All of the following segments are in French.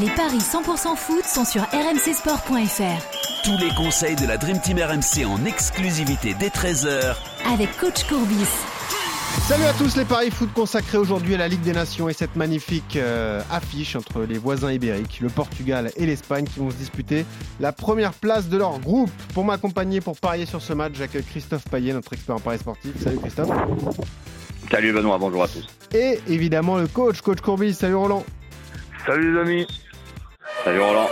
Les paris 100% foot sont sur rmcsport.fr. Tous les conseils de la Dream Team RMC en exclusivité dès 13h avec coach Courbis. Salut à tous les paris foot consacrés aujourd'hui à la Ligue des Nations et cette magnifique euh, affiche entre les voisins ibériques, le Portugal et l'Espagne qui vont se disputer la première place de leur groupe. Pour m'accompagner pour parier sur ce match, j'accueille Christophe Payet, notre expert en paris sportif. Salut Christophe. Salut Benoît, bonjour à tous. Et évidemment le coach, coach Courbis. Salut Roland. Salut les amis. Salut Roland.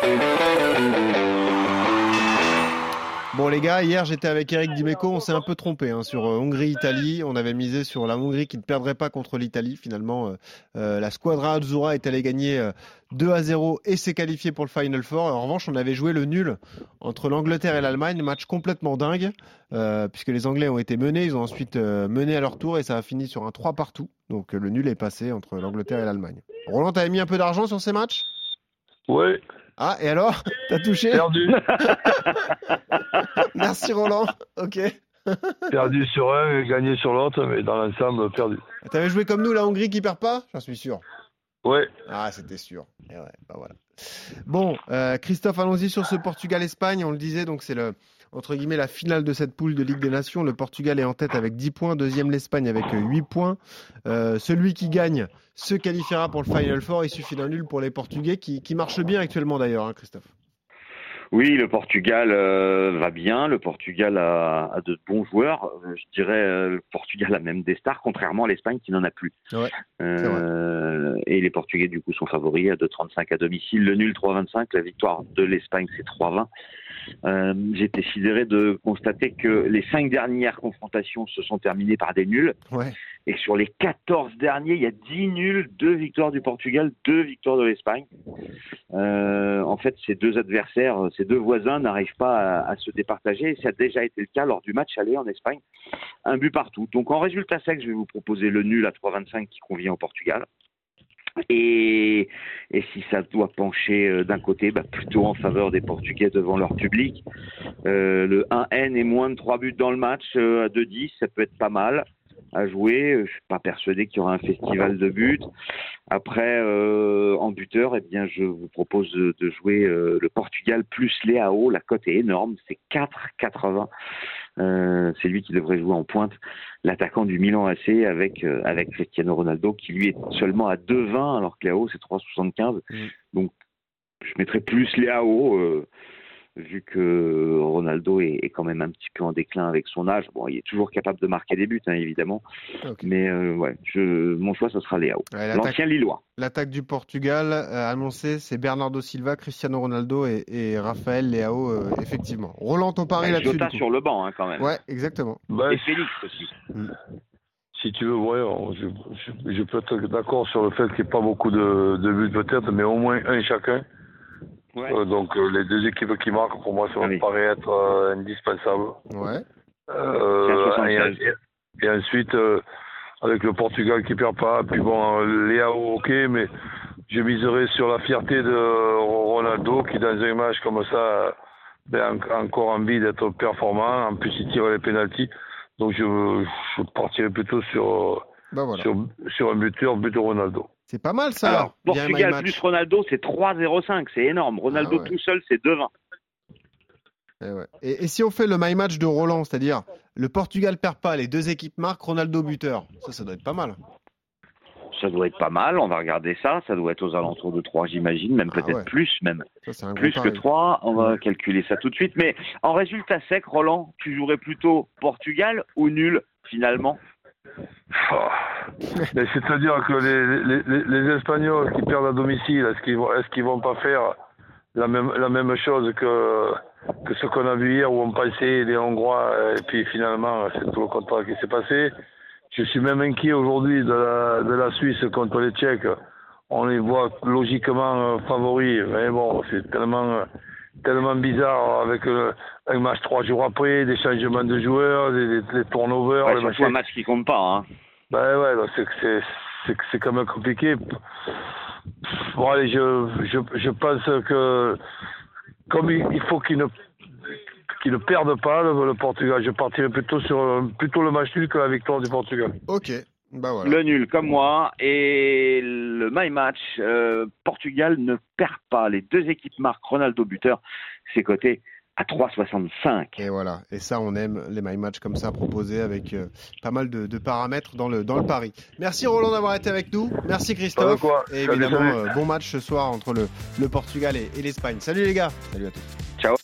Bon les gars, hier j'étais avec Eric Dimeco, on s'est un peu trompé hein, sur euh, Hongrie-Italie. On avait misé sur la Hongrie qui ne perdrait pas contre l'Italie. Finalement, euh, euh, la Squadra Azzurra est allée gagner 2 à 0 et s'est qualifiée pour le Final Four. En revanche, on avait joué le nul entre l'Angleterre et l'Allemagne, match complètement dingue, puisque les Anglais ont été menés, ils ont ensuite mené à leur tour et ça a fini sur un 3 partout. Donc le nul est passé entre l'Angleterre et l'Allemagne. Roland, t'avais mis un peu d'argent sur ces matchs? Oui. Ah, et alors? T'as touché? Perdu. Merci Roland. Ok. perdu sur un et gagné sur l'autre, mais dans l'ensemble, perdu. T'avais joué comme nous, la Hongrie qui perd pas? J'en suis sûr. Ouais. Ah, c'était sûr. Et ouais, bah voilà. Bon, euh, Christophe, allons-y sur ce Portugal-Espagne. On le disait, donc c'est le entre guillemets la finale de cette poule de Ligue des Nations. Le Portugal est en tête avec 10 points, deuxième l'Espagne avec 8 points. Euh, celui qui gagne se qualifiera pour le Final Four. Il suffit d'un nul pour les Portugais qui, qui marchent bien actuellement d'ailleurs, hein, Christophe. Oui, le Portugal euh, va bien. Le Portugal a, a, de bons joueurs. Euh, je dirais euh, le Portugal a même des stars, contrairement à l'Espagne qui n'en a plus. Ouais, euh, et les Portugais du coup sont favoris à 2,35 à domicile. Le nul 3,25. La victoire de l'Espagne c'est 3,20. Euh, J'ai été sidéré de constater que les cinq dernières confrontations se sont terminées par des nuls. Ouais. Et sur les 14 derniers, il y a 10 nuls, 2 victoires du Portugal, 2 victoires de l'Espagne. Euh, en fait, ces deux adversaires, ces deux voisins n'arrivent pas à, à, se départager. Et ça a déjà été le cas lors du match aller en Espagne. Un but partout. Donc en résultat sec, je vais vous proposer le nul à 3,25 qui convient au Portugal. Et, et, si ça doit pencher euh, d'un côté, bah, plutôt en faveur des Portugais devant leur public. Euh, le 1N et moins de 3 buts dans le match euh, à 2-10, ça peut être pas mal à jouer. Je suis pas persuadé qu'il y aura un festival de buts. Après, euh, en buteur, eh bien, je vous propose de, de jouer euh, le Portugal plus Léao. La cote est énorme, c'est 4,80. Euh, c'est lui qui devrait jouer en pointe, l'attaquant du Milan AC avec euh, avec Cristiano Ronaldo qui lui est seulement à 2,20 alors que Léao c'est 3,75. Mm. Donc je mettrais plus Léao euh, vu que Ronaldo est, est, quand même un petit peu en déclin avec son âge. Bon, il est toujours capable de marquer des buts, hein, évidemment. Okay. Mais euh, ouais, je, mon choix, ce sera Léao. Ouais, L'ancien Lillois. L'attaque du Portugal euh, annoncée, c'est Bernardo Silva, Cristiano Ronaldo et, et Raphaël Léao, euh, effectivement. Roland, ton pari ouais, là-dessus. Jota sur le banc, hein, quand même. Ouais, exactement. Bah, et Félix aussi. Si tu veux, ouais, je, je, je peux être d'accord sur le fait qu'il n'y ait pas beaucoup de, de buts peut-être, mais au moins un chacun. Ouais. Euh, donc euh, les deux équipes qui marquent pour moi ça me oui. paraît être euh, indispensable. Ouais. Et, et, ensuite euh, avec le Portugal qui perd pas, puis bon Léao ok, mais je miserai sur la fierté de Ronaldo qui dans un match comme ça ben, encore envie d'être performant, en plus il tire les pénalties, donc je, je partirai plutôt sur, ben voilà. sur, sur un buteur, but de Ronaldo. C'est pas mal ça. Alors, Portugal plus Ronaldo, c'est 3-0-5, c'est énorme. Ronaldo ah ouais. tout seul, c'est 2-20. Et, ouais. et, et, si on fait le my match de Roland, c'est-à-dire le Portugal perd pas, les deux équipes marquent, Ronaldo buteur, ça, ça doit être pas mal. Ça doit être pas mal, on va regarder ça. Ça doit être aux alentours de 3, j'imagine, même ah peut-être ouais. plus, même. Ça, plus que 3, on va calculer ça tout de suite. Mais en résultat sec, Roland, tu jouerais plutôt Portugal ou nul, finalement? Oh. C'est-à-dire que les, les, les, Espagnols qui perdent à domicile, est-ce qu'ils vont, qu'ils vont pas faire la même, la même chose que, que ce qu'on a vu hier où on pensait les Hongrois et puis finalement c'est tout le contraire qui s'est passé? Je suis même inquiet aujourd'hui de la, de la Suisse contre les Tchèques. On les voit logiquement favoris, mais bon, c'est tellement tellement bizarre avec euh, un match trois jours après, des changements de joueurs, des, des, des turnovers. Ouais, c'est un match qui compte pas. Hein. Ben ouais, c'est c'est quand même compliqué. Bon allez, je, je, je pense que comme il, il faut qu'il ne qu'il ne perde pas le, le, Portugal, je partirai plutôt sur plutôt le match nul que la victoire du Portugal. Ok. Bah voilà. le nul comme moi et le my match. euh, Portugal ne perd pas. Les deux équipes marquent. Ronaldo buteur, c'est coté à 3,65. Et voilà, et ça on aime les my match comme ça proposés avec euh, pas mal de, de paramètres dans le dans le pari. Merci Roland d'avoir été avec nous. Merci Christophe. Quoi. Et évidemment euh, bon match ce soir entre le, le Portugal et, et l'Espagne. Salut les gars. Salut à tous.